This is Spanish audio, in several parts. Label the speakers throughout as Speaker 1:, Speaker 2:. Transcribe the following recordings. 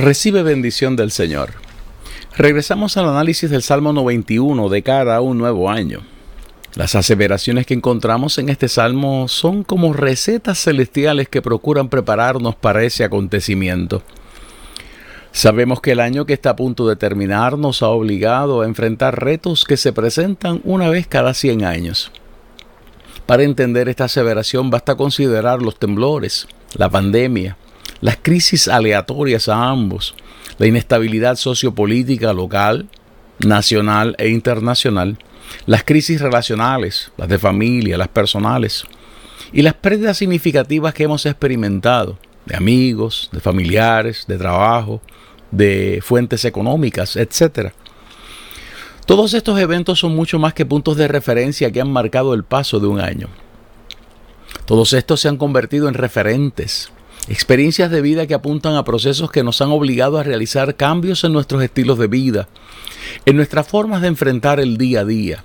Speaker 1: Recibe bendición del Señor. Regresamos al análisis del Salmo 91 de cara a un nuevo año. Las aseveraciones que encontramos en este salmo son como recetas celestiales que procuran prepararnos para ese acontecimiento. Sabemos que el año que está a punto de terminar nos ha obligado a enfrentar retos que se presentan una vez cada 100 años. Para entender esta aseveración basta considerar los temblores, la pandemia, las crisis aleatorias a ambos, la inestabilidad sociopolítica local, nacional e internacional, las crisis relacionales, las de familia, las personales, y las pérdidas significativas que hemos experimentado de amigos, de familiares, de trabajo, de fuentes económicas, etc. Todos estos eventos son mucho más que puntos de referencia que han marcado el paso de un año. Todos estos se han convertido en referentes, experiencias de vida que apuntan a procesos que nos han obligado a realizar cambios en nuestros estilos de vida, en nuestras formas de enfrentar el día a día.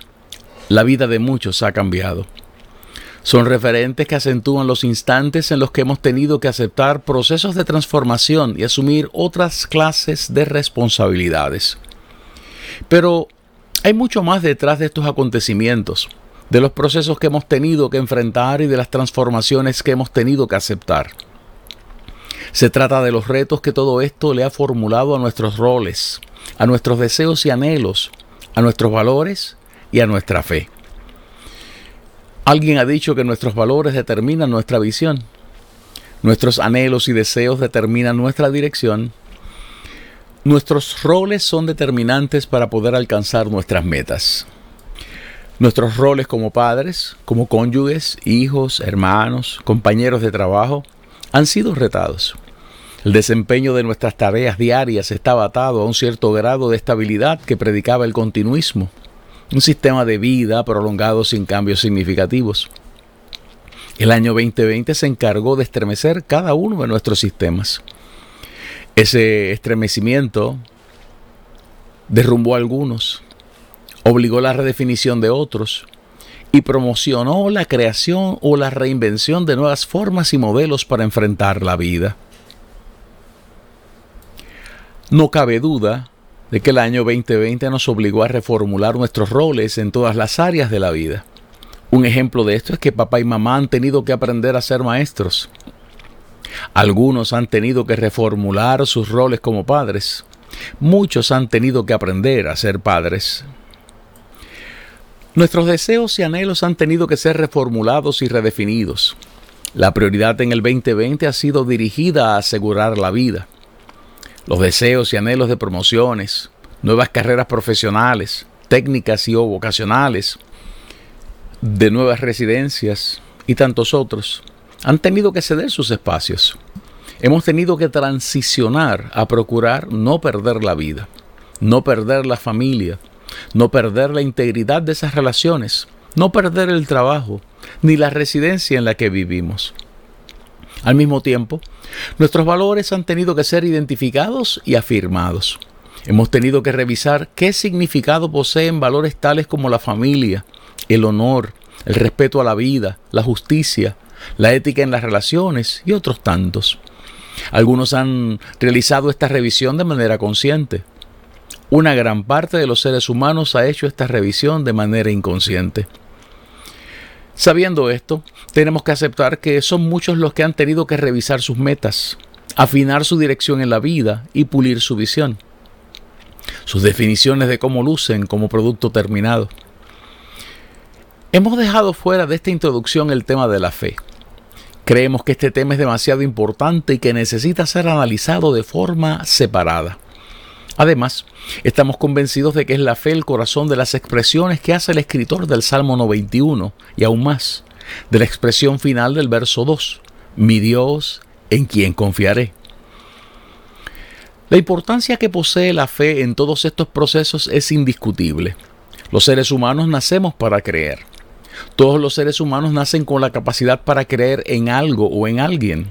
Speaker 1: La vida de muchos ha cambiado. Son referentes que acentúan los instantes en los que hemos tenido que aceptar procesos de transformación y asumir otras clases de responsabilidades. Pero hay mucho más detrás de estos acontecimientos, de los procesos que hemos tenido que enfrentar y de las transformaciones que hemos tenido que aceptar. Se trata de los retos que todo esto le ha formulado a nuestros roles, a nuestros deseos y anhelos, a nuestros valores y a nuestra fe. Alguien ha dicho que nuestros valores determinan nuestra visión, nuestros anhelos y deseos determinan nuestra dirección, nuestros roles son determinantes para poder alcanzar nuestras metas. Nuestros roles como padres, como cónyuges, hijos, hermanos, compañeros de trabajo, han sido retados. El desempeño de nuestras tareas diarias estaba atado a un cierto grado de estabilidad que predicaba el continuismo, un sistema de vida prolongado sin cambios significativos. El año 2020 se encargó de estremecer cada uno de nuestros sistemas. Ese estremecimiento derrumbó a algunos, obligó la redefinición de otros y promocionó la creación o la reinvención de nuevas formas y modelos para enfrentar la vida. No cabe duda de que el año 2020 nos obligó a reformular nuestros roles en todas las áreas de la vida. Un ejemplo de esto es que papá y mamá han tenido que aprender a ser maestros. Algunos han tenido que reformular sus roles como padres. Muchos han tenido que aprender a ser padres. Nuestros deseos y anhelos han tenido que ser reformulados y redefinidos. La prioridad en el 2020 ha sido dirigida a asegurar la vida los deseos y anhelos de promociones, nuevas carreras profesionales, técnicas y o vocacionales, de nuevas residencias y tantos otros, han tenido que ceder sus espacios. Hemos tenido que transicionar a procurar no perder la vida, no perder la familia, no perder la integridad de esas relaciones, no perder el trabajo, ni la residencia en la que vivimos. Al mismo tiempo, nuestros valores han tenido que ser identificados y afirmados. Hemos tenido que revisar qué significado poseen valores tales como la familia, el honor, el respeto a la vida, la justicia, la ética en las relaciones y otros tantos. Algunos han realizado esta revisión de manera consciente. Una gran parte de los seres humanos ha hecho esta revisión de manera inconsciente. Sabiendo esto, tenemos que aceptar que son muchos los que han tenido que revisar sus metas, afinar su dirección en la vida y pulir su visión, sus definiciones de cómo lucen como producto terminado. Hemos dejado fuera de esta introducción el tema de la fe, Creemos que este tema es demasiado importante y que necesita ser analizado de forma separada. Además, estamos convencidos de que es la fe el corazón de las expresiones que hace el escritor del Salmo 91 y aún más, de la expresión final del verso 2, mi Dios, en quien confiaré. La importancia que posee la fe en todos estos procesos es indiscutible. Los seres humanos nacemos para creer. Todos los seres humanos nacen con la capacidad para creer en algo o en alguien.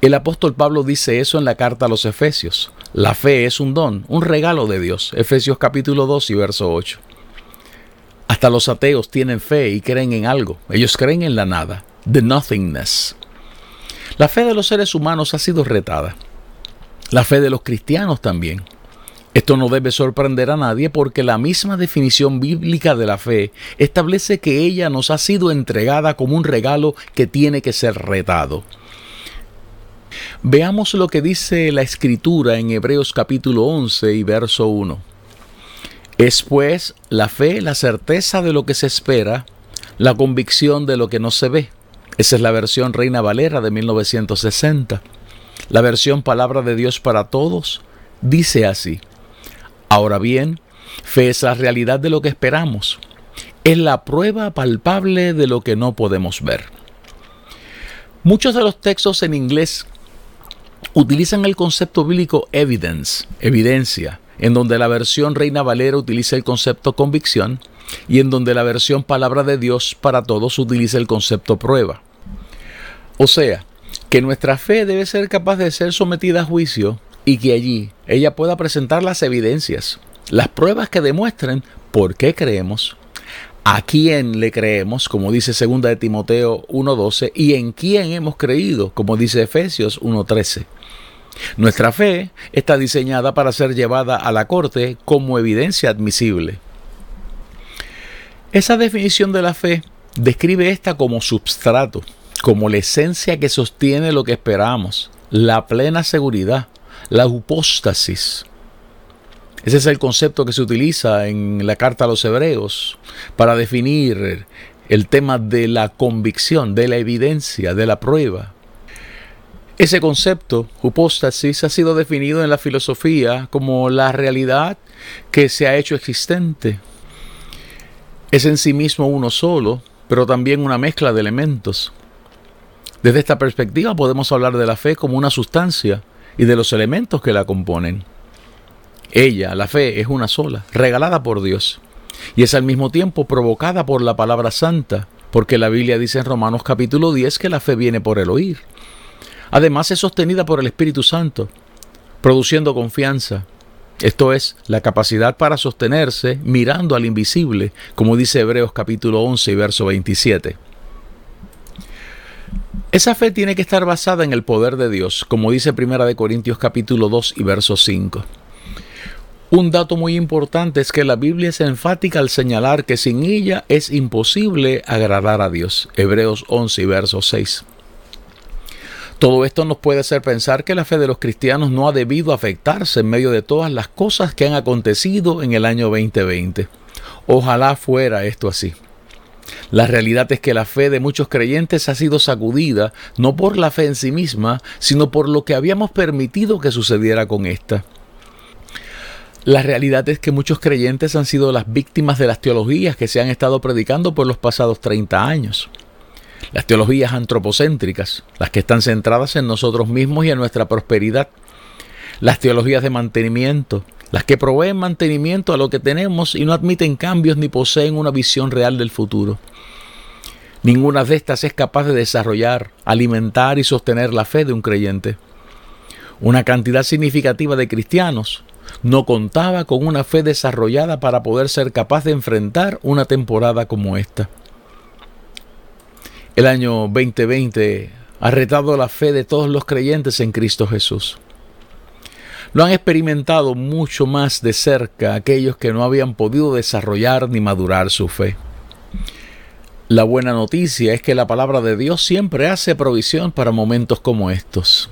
Speaker 1: El apóstol Pablo dice eso en la carta a los Efesios. La fe es un don, un regalo de Dios. Efesios capítulo 2 y verso 8. Hasta los ateos tienen fe y creen en algo. Ellos creen en la nada, the nothingness. La fe de los seres humanos ha sido retada. La fe de los cristianos también. Esto no debe sorprender a nadie porque la misma definición bíblica de la fe establece que ella nos ha sido entregada como un regalo que tiene que ser retado. Veamos lo que dice la escritura en Hebreos capítulo 11 y verso 1. Es pues la fe la certeza de lo que se espera, la convicción de lo que no se ve. Esa es la versión Reina Valera de 1960. La versión Palabra de Dios para Todos dice así. Ahora bien, fe es la realidad de lo que esperamos. Es la prueba palpable de lo que no podemos ver. Muchos de los textos en inglés utilizan el concepto bíblico evidence, evidencia, en donde la versión Reina Valera utiliza el concepto convicción y en donde la versión Palabra de Dios para todos utiliza el concepto prueba. O sea, que nuestra fe debe ser capaz de ser sometida a juicio y que allí ella pueda presentar las evidencias, las pruebas que demuestren por qué creemos, a quién le creemos, como dice 2 de Timoteo 1.12, y en quién hemos creído, como dice Efesios 1.13. Nuestra fe está diseñada para ser llevada a la corte como evidencia admisible. Esa definición de la fe describe esta como substrato, como la esencia que sostiene lo que esperamos, la plena seguridad, la hipóstasis. Ese es el concepto que se utiliza en la carta a los hebreos para definir el tema de la convicción, de la evidencia, de la prueba. Ese concepto, hipóstasis, ha sido definido en la filosofía como la realidad que se ha hecho existente. Es en sí mismo uno solo, pero también una mezcla de elementos. Desde esta perspectiva podemos hablar de la fe como una sustancia y de los elementos que la componen. Ella, la fe, es una sola, regalada por Dios, y es al mismo tiempo provocada por la palabra santa, porque la Biblia dice en Romanos capítulo 10 que la fe viene por el oír. Además es sostenida por el Espíritu Santo, produciendo confianza. Esto es, la capacidad para sostenerse mirando al invisible, como dice Hebreos capítulo 11 y verso 27. Esa fe tiene que estar basada en el poder de Dios, como dice Primera de Corintios capítulo 2 y verso 5. Un dato muy importante es que la Biblia es enfática al señalar que sin ella es imposible agradar a Dios. Hebreos 11 y verso 6. Todo esto nos puede hacer pensar que la fe de los cristianos no ha debido afectarse en medio de todas las cosas que han acontecido en el año 2020. Ojalá fuera esto así. La realidad es que la fe de muchos creyentes ha sido sacudida no por la fe en sí misma, sino por lo que habíamos permitido que sucediera con esta. La realidad es que muchos creyentes han sido las víctimas de las teologías que se han estado predicando por los pasados 30 años. Las teologías antropocéntricas, las que están centradas en nosotros mismos y en nuestra prosperidad. Las teologías de mantenimiento, las que proveen mantenimiento a lo que tenemos y no admiten cambios ni poseen una visión real del futuro. Ninguna de estas es capaz de desarrollar, alimentar y sostener la fe de un creyente. Una cantidad significativa de cristianos no contaba con una fe desarrollada para poder ser capaz de enfrentar una temporada como esta. El año 2020 ha retado la fe de todos los creyentes en Cristo Jesús. Lo han experimentado mucho más de cerca aquellos que no habían podido desarrollar ni madurar su fe. La buena noticia es que la palabra de Dios siempre hace provisión para momentos como estos.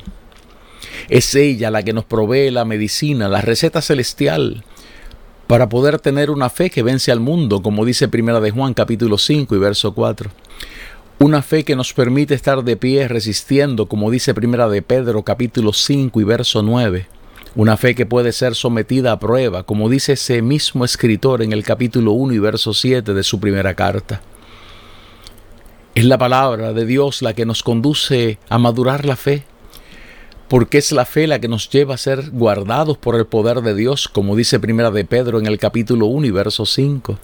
Speaker 1: Es ella la que nos provee la medicina, la receta celestial, para poder tener una fe que vence al mundo, como dice Primera de Juan capítulo 5 y verso 4. Una fe que nos permite estar de pie resistiendo, como dice Primera de Pedro capítulo 5 y verso 9. Una fe que puede ser sometida a prueba, como dice ese mismo escritor en el capítulo 1 y verso 7 de su primera carta. Es la palabra de Dios la que nos conduce a madurar la fe, porque es la fe la que nos lleva a ser guardados por el poder de Dios, como dice Primera de Pedro en el capítulo 1 y verso 5.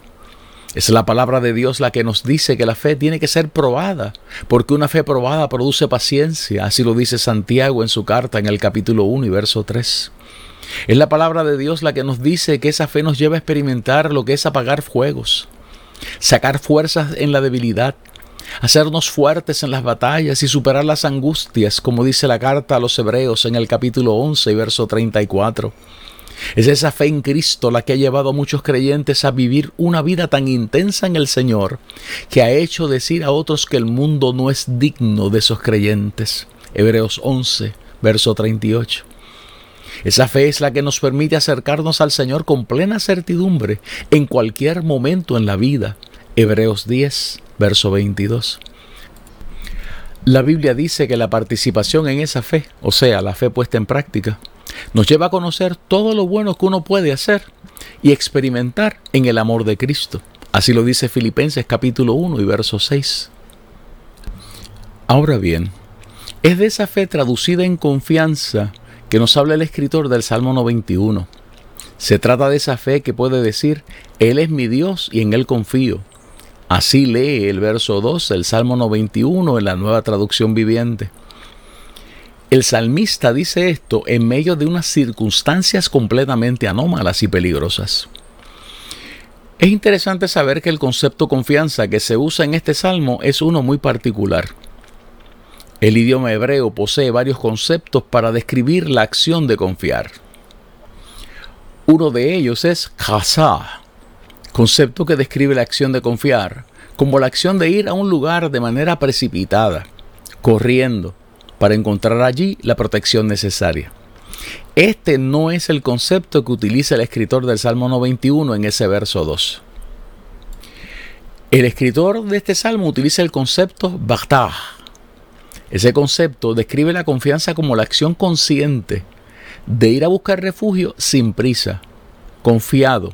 Speaker 1: Es la palabra de Dios la que nos dice que la fe tiene que ser probada, porque una fe probada produce paciencia, así lo dice Santiago en su carta en el capítulo 1 y verso 3. Es la palabra de Dios la que nos dice que esa fe nos lleva a experimentar lo que es apagar fuegos, sacar fuerzas en la debilidad, hacernos fuertes en las batallas y superar las angustias, como dice la carta a los Hebreos en el capítulo 11 y verso 34. Es esa fe en Cristo la que ha llevado a muchos creyentes a vivir una vida tan intensa en el Señor que ha hecho decir a otros que el mundo no es digno de esos creyentes. Hebreos 11, verso 38. Esa fe es la que nos permite acercarnos al Señor con plena certidumbre en cualquier momento en la vida. Hebreos 10, verso 22. La Biblia dice que la participación en esa fe, o sea, la fe puesta en práctica, nos lleva a conocer todo lo bueno que uno puede hacer y experimentar en el amor de Cristo. Así lo dice Filipenses capítulo 1 y verso 6. Ahora bien, es de esa fe traducida en confianza que nos habla el escritor del Salmo 91. Se trata de esa fe que puede decir, Él es mi Dios y en Él confío. Así lee el verso 2 del Salmo 91 en la nueva traducción viviente. El salmista dice esto en medio de unas circunstancias completamente anómalas y peligrosas. Es interesante saber que el concepto confianza que se usa en este salmo es uno muy particular. El idioma hebreo posee varios conceptos para describir la acción de confiar. Uno de ellos es kasa, concepto que describe la acción de confiar como la acción de ir a un lugar de manera precipitada, corriendo, para encontrar allí la protección necesaria. Este no es el concepto que utiliza el escritor del Salmo 91 en ese verso 2. El escritor de este salmo utiliza el concepto Baghtah. Ese concepto describe la confianza como la acción consciente de ir a buscar refugio sin prisa, confiado,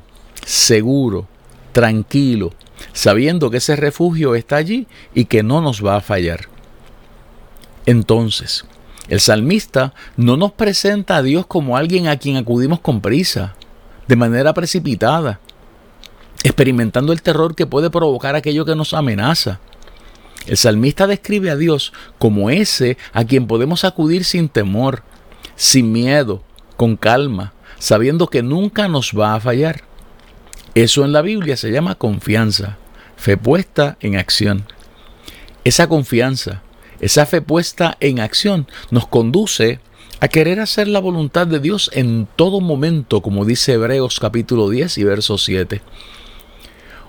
Speaker 1: seguro, tranquilo, sabiendo que ese refugio está allí y que no nos va a fallar. Entonces, el salmista no nos presenta a Dios como alguien a quien acudimos con prisa, de manera precipitada, experimentando el terror que puede provocar aquello que nos amenaza. El salmista describe a Dios como ese a quien podemos acudir sin temor, sin miedo, con calma, sabiendo que nunca nos va a fallar. Eso en la Biblia se llama confianza, fe puesta en acción. Esa confianza, esa fe puesta en acción nos conduce a querer hacer la voluntad de Dios en todo momento, como dice Hebreos capítulo 10 y verso 7.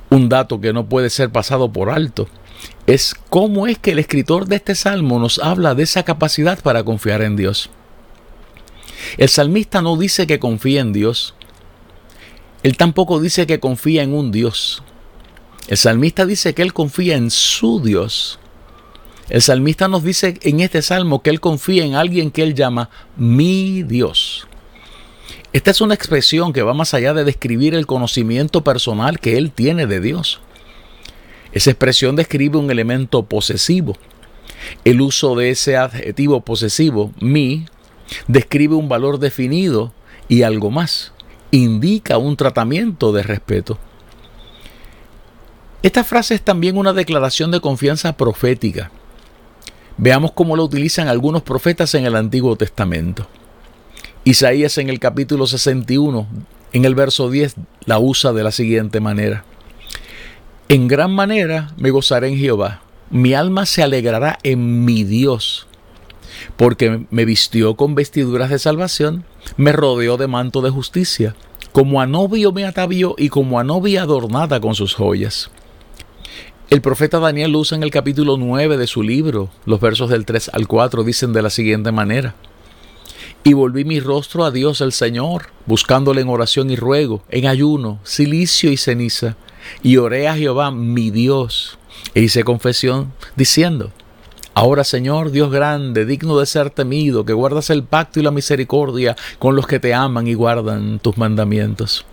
Speaker 1: Un dato que no puede ser pasado por alto es cómo es que el escritor de este salmo nos habla de esa capacidad para confiar en Dios. El salmista no dice que confía en Dios. Él tampoco dice que confía en un Dios. El salmista dice que él confía en su Dios. El salmista nos dice en este salmo que él confía en alguien que él llama mi Dios. Esta es una expresión que va más allá de describir el conocimiento personal que él tiene de Dios. Esa expresión describe un elemento posesivo. El uso de ese adjetivo posesivo, mi, describe un valor definido y algo más. Indica un tratamiento de respeto. Esta frase es también una declaración de confianza profética. Veamos cómo lo utilizan algunos profetas en el Antiguo Testamento. Isaías en el capítulo 61, en el verso 10, la usa de la siguiente manera. En gran manera me gozaré en Jehová, mi alma se alegrará en mi Dios, porque me vistió con vestiduras de salvación, me rodeó de manto de justicia, como a novio me atavió y como a novia adornada con sus joyas. El profeta Daniel usa en el capítulo 9 de su libro. Los versos del 3 al 4 dicen de la siguiente manera. Y volví mi rostro a Dios el Señor, buscándole en oración y ruego, en ayuno, silicio y ceniza. Y oré a Jehová mi Dios. E hice confesión diciendo, Ahora Señor, Dios grande, digno de ser temido, que guardas el pacto y la misericordia con los que te aman y guardan tus mandamientos.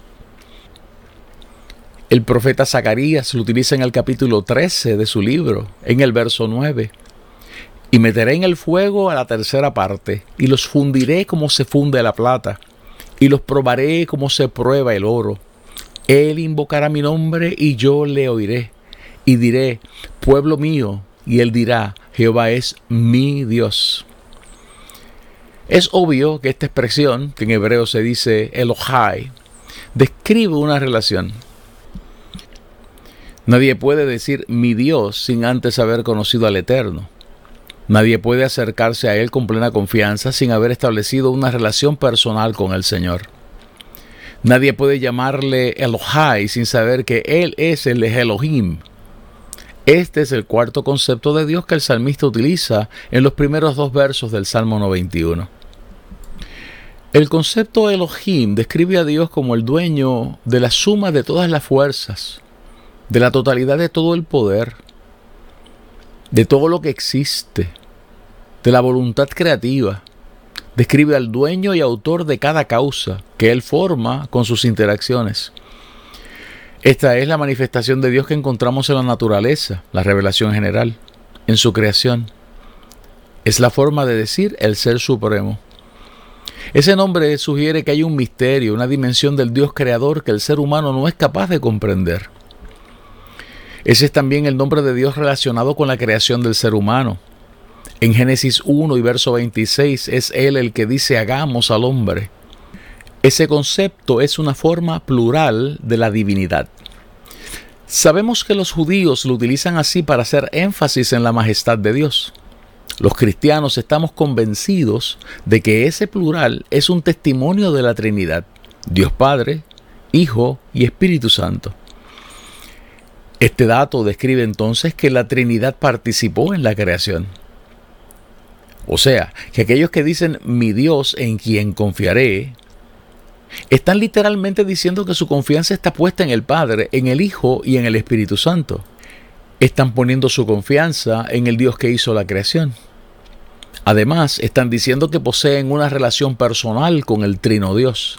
Speaker 1: El profeta Zacarías lo utiliza en el capítulo 13 de su libro, en el verso 9. Y meteré en el fuego a la tercera parte, y los fundiré como se funde la plata, y los probaré como se prueba el oro. Él invocará mi nombre y yo le oiré, y diré, pueblo mío, y él dirá, Jehová es mi Dios. Es obvio que esta expresión, que en hebreo se dice Elohai, describe una relación Nadie puede decir mi Dios sin antes haber conocido al Eterno. Nadie puede acercarse a Él con plena confianza sin haber establecido una relación personal con el Señor. Nadie puede llamarle Elohai sin saber que Él es el Elohim. Este es el cuarto concepto de Dios que el salmista utiliza en los primeros dos versos del Salmo 91. El concepto Elohim describe a Dios como el dueño de la suma de todas las fuerzas, de la totalidad de todo el poder, de todo lo que existe, de la voluntad creativa. Describe al dueño y autor de cada causa que él forma con sus interacciones. Esta es la manifestación de Dios que encontramos en la naturaleza, la revelación general, en su creación. Es la forma de decir el Ser Supremo. Ese nombre sugiere que hay un misterio, una dimensión del Dios creador que el ser humano no es capaz de comprender. Ese es también el nombre de Dios relacionado con la creación del ser humano. En Génesis 1 y verso 26 es Él el que dice hagamos al hombre. Ese concepto es una forma plural de la divinidad. Sabemos que los judíos lo utilizan así para hacer énfasis en la majestad de Dios. Los cristianos estamos convencidos de que ese plural es un testimonio de la Trinidad, Dios Padre, Hijo y Espíritu Santo. Este dato describe entonces que la Trinidad participó en la creación. O sea, que aquellos que dicen mi Dios en quien confiaré, están literalmente diciendo que su confianza está puesta en el Padre, en el Hijo y en el Espíritu Santo. Están poniendo su confianza en el Dios que hizo la creación. Además, están diciendo que poseen una relación personal con el Trino Dios.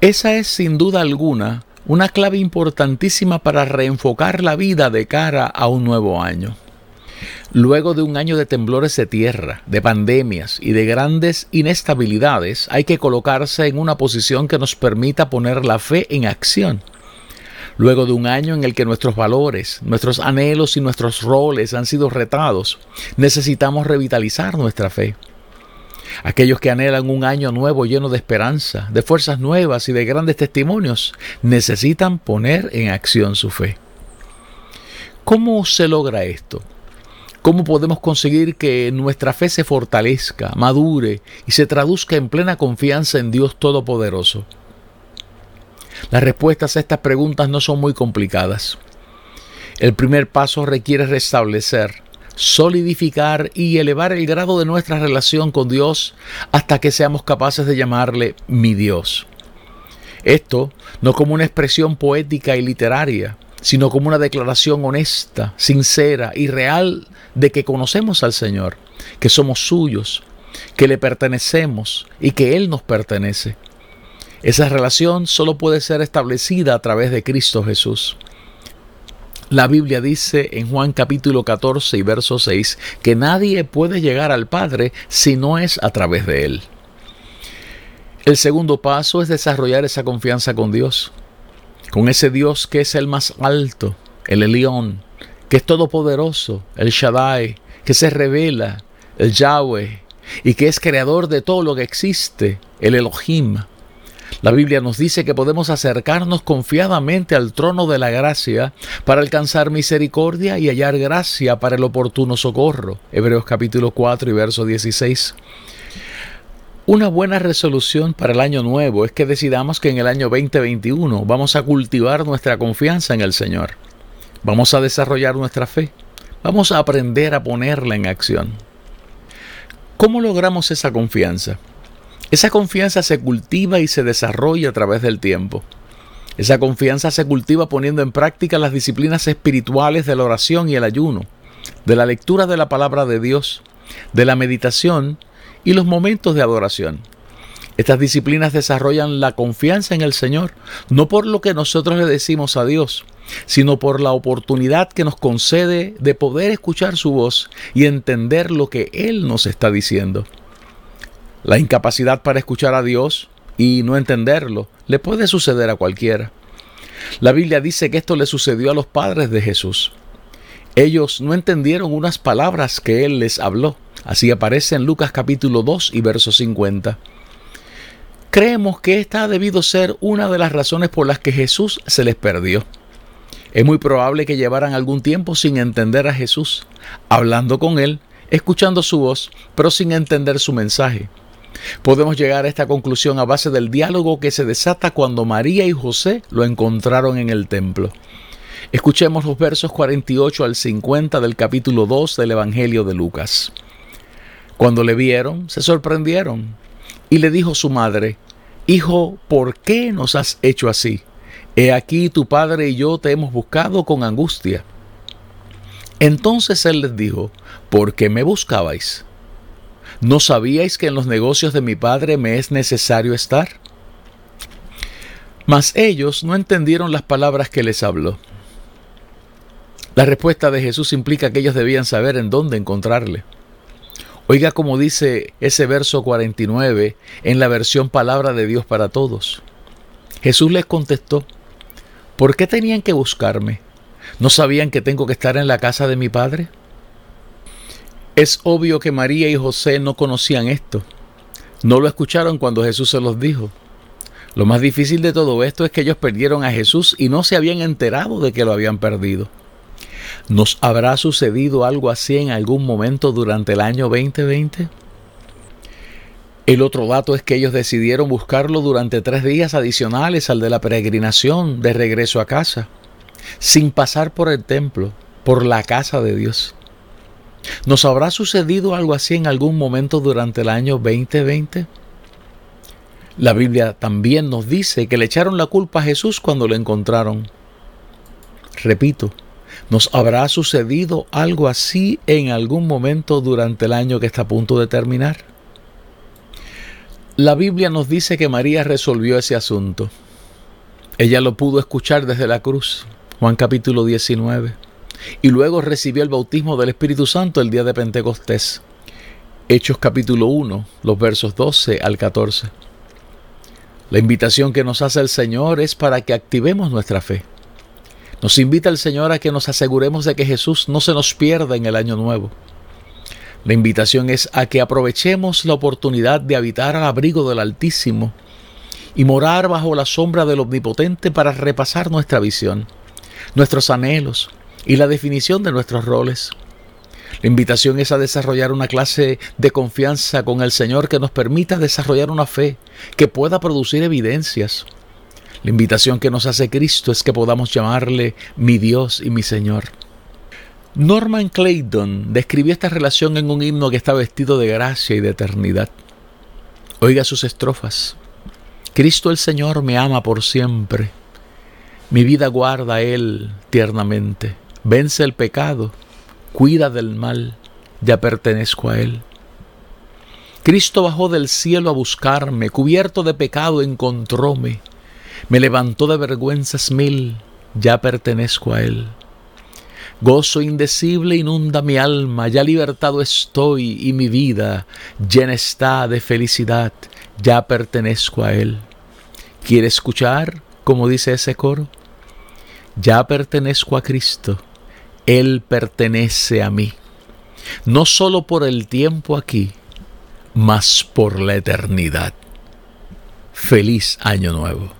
Speaker 1: Esa es sin duda alguna una clave importantísima para reenfocar la vida de cara a un nuevo año. Luego de un año de temblores de tierra, de pandemias y de grandes inestabilidades, hay que colocarse en una posición que nos permita poner la fe en acción. Luego de un año en el que nuestros valores, nuestros anhelos y nuestros roles han sido retados, necesitamos revitalizar nuestra fe. Aquellos que anhelan un año nuevo lleno de esperanza, de fuerzas nuevas y de grandes testimonios, necesitan poner en acción su fe. ¿Cómo se logra esto? ¿Cómo podemos conseguir que nuestra fe se fortalezca, madure y se traduzca en plena confianza en Dios Todopoderoso? Las respuestas a estas preguntas no son muy complicadas. El primer paso requiere restablecer solidificar y elevar el grado de nuestra relación con Dios hasta que seamos capaces de llamarle mi Dios. Esto no como una expresión poética y literaria, sino como una declaración honesta, sincera y real de que conocemos al Señor, que somos suyos, que le pertenecemos y que Él nos pertenece. Esa relación solo puede ser establecida a través de Cristo Jesús. La Biblia dice en Juan capítulo 14 y verso 6 que nadie puede llegar al Padre si no es a través de Él. El segundo paso es desarrollar esa confianza con Dios, con ese Dios que es el más alto, el Elión, que es todopoderoso, el Shaddai, que se revela, el Yahweh, y que es creador de todo lo que existe, el Elohim. La Biblia nos dice que podemos acercarnos confiadamente al trono de la gracia para alcanzar misericordia y hallar gracia para el oportuno socorro. Hebreos capítulo 4 y verso 16. Una buena resolución para el año nuevo es que decidamos que en el año 2021 vamos a cultivar nuestra confianza en el Señor. Vamos a desarrollar nuestra fe. Vamos a aprender a ponerla en acción. ¿Cómo logramos esa confianza? Esa confianza se cultiva y se desarrolla a través del tiempo. Esa confianza se cultiva poniendo en práctica las disciplinas espirituales de la oración y el ayuno, de la lectura de la palabra de Dios, de la meditación y los momentos de adoración. Estas disciplinas desarrollan la confianza en el Señor, no por lo que nosotros le decimos a Dios, sino por la oportunidad que nos concede de poder escuchar su voz y entender lo que Él nos está diciendo. La incapacidad para escuchar a Dios y no entenderlo le puede suceder a cualquiera. La Biblia dice que esto le sucedió a los padres de Jesús. Ellos no entendieron unas palabras que Él les habló. Así aparece en Lucas capítulo 2 y verso 50. Creemos que esta ha debido ser una de las razones por las que Jesús se les perdió. Es muy probable que llevaran algún tiempo sin entender a Jesús, hablando con Él, escuchando su voz, pero sin entender su mensaje. Podemos llegar a esta conclusión a base del diálogo que se desata cuando María y José lo encontraron en el templo. Escuchemos los versos 48 al 50 del capítulo 2 del Evangelio de Lucas. Cuando le vieron, se sorprendieron, y le dijo su madre, Hijo, ¿por qué nos has hecho así? He aquí tu padre y yo te hemos buscado con angustia. Entonces él les dijo, ¿por qué me buscabais? ¿No sabíais que en los negocios de mi padre me es necesario estar? Mas ellos no entendieron las palabras que les habló. La respuesta de Jesús implica que ellos debían saber en dónde encontrarle. Oiga como dice ese verso 49 en la versión Palabra de Dios para Todos. Jesús les contestó, ¿por qué tenían que buscarme? ¿No sabían que tengo que estar en la casa de mi Padre? Es obvio que María y José no conocían esto. No lo escucharon cuando Jesús se los dijo. Lo más difícil de todo esto es que ellos perdieron a Jesús y no se habían enterado de que lo habían perdido. ¿Nos habrá sucedido algo así en algún momento durante el año 2020? El otro dato es que ellos decidieron buscarlo durante tres días adicionales al de la peregrinación de regreso a casa, sin pasar por el templo, por la casa de Dios. ¿Nos habrá sucedido algo así en algún momento durante el año 2020? La Biblia también nos dice que le echaron la culpa a Jesús cuando lo encontraron. Repito, ¿Nos habrá sucedido algo así en algún momento durante el año que está a punto de terminar? La Biblia nos dice que María resolvió ese asunto. Ella lo pudo escuchar desde la cruz, Juan capítulo 19, y luego recibió el bautismo del Espíritu Santo el día de Pentecostés. Hechos capítulo 1, los versos 12 al 14. La invitación que nos hace el Señor es para que activemos nuestra fe nos invita el Señor a que nos aseguremos de que Jesús no se nos pierda en el año nuevo. La invitación es a que aprovechemos la oportunidad de habitar al abrigo del Altísimo y morar bajo la sombra del Omnipotente para repasar nuestra visión, nuestros anhelos y la definición de nuestros roles. La invitación es a desarrollar una clase de confianza con el Señor que nos permita desarrollar una fe que pueda producir evidencias, la invitación que nos hace Cristo es que podamos llamarle mi Dios y mi Señor. Norman Clayton describió esta relación en un himno que está vestido de gracia y de eternidad. Oiga sus estrofas. Cristo el Señor me ama por siempre. Mi vida guarda a Él tiernamente. Vence el pecado, cuida del mal, ya pertenezco a Él. Cristo bajó del cielo a buscarme, cubierto de pecado encontróme. Me levantó de vergüenzas mil, ya pertenezco a Él. Gozo indecible inunda mi alma, ya libertado estoy y mi vida llena está de felicidad, ya pertenezco a Él. ¿Quiere escuchar, como dice ese coro? Ya pertenezco a Cristo, Él pertenece a mí, no solo por el tiempo aquí, mas por la eternidad. Feliz año nuevo.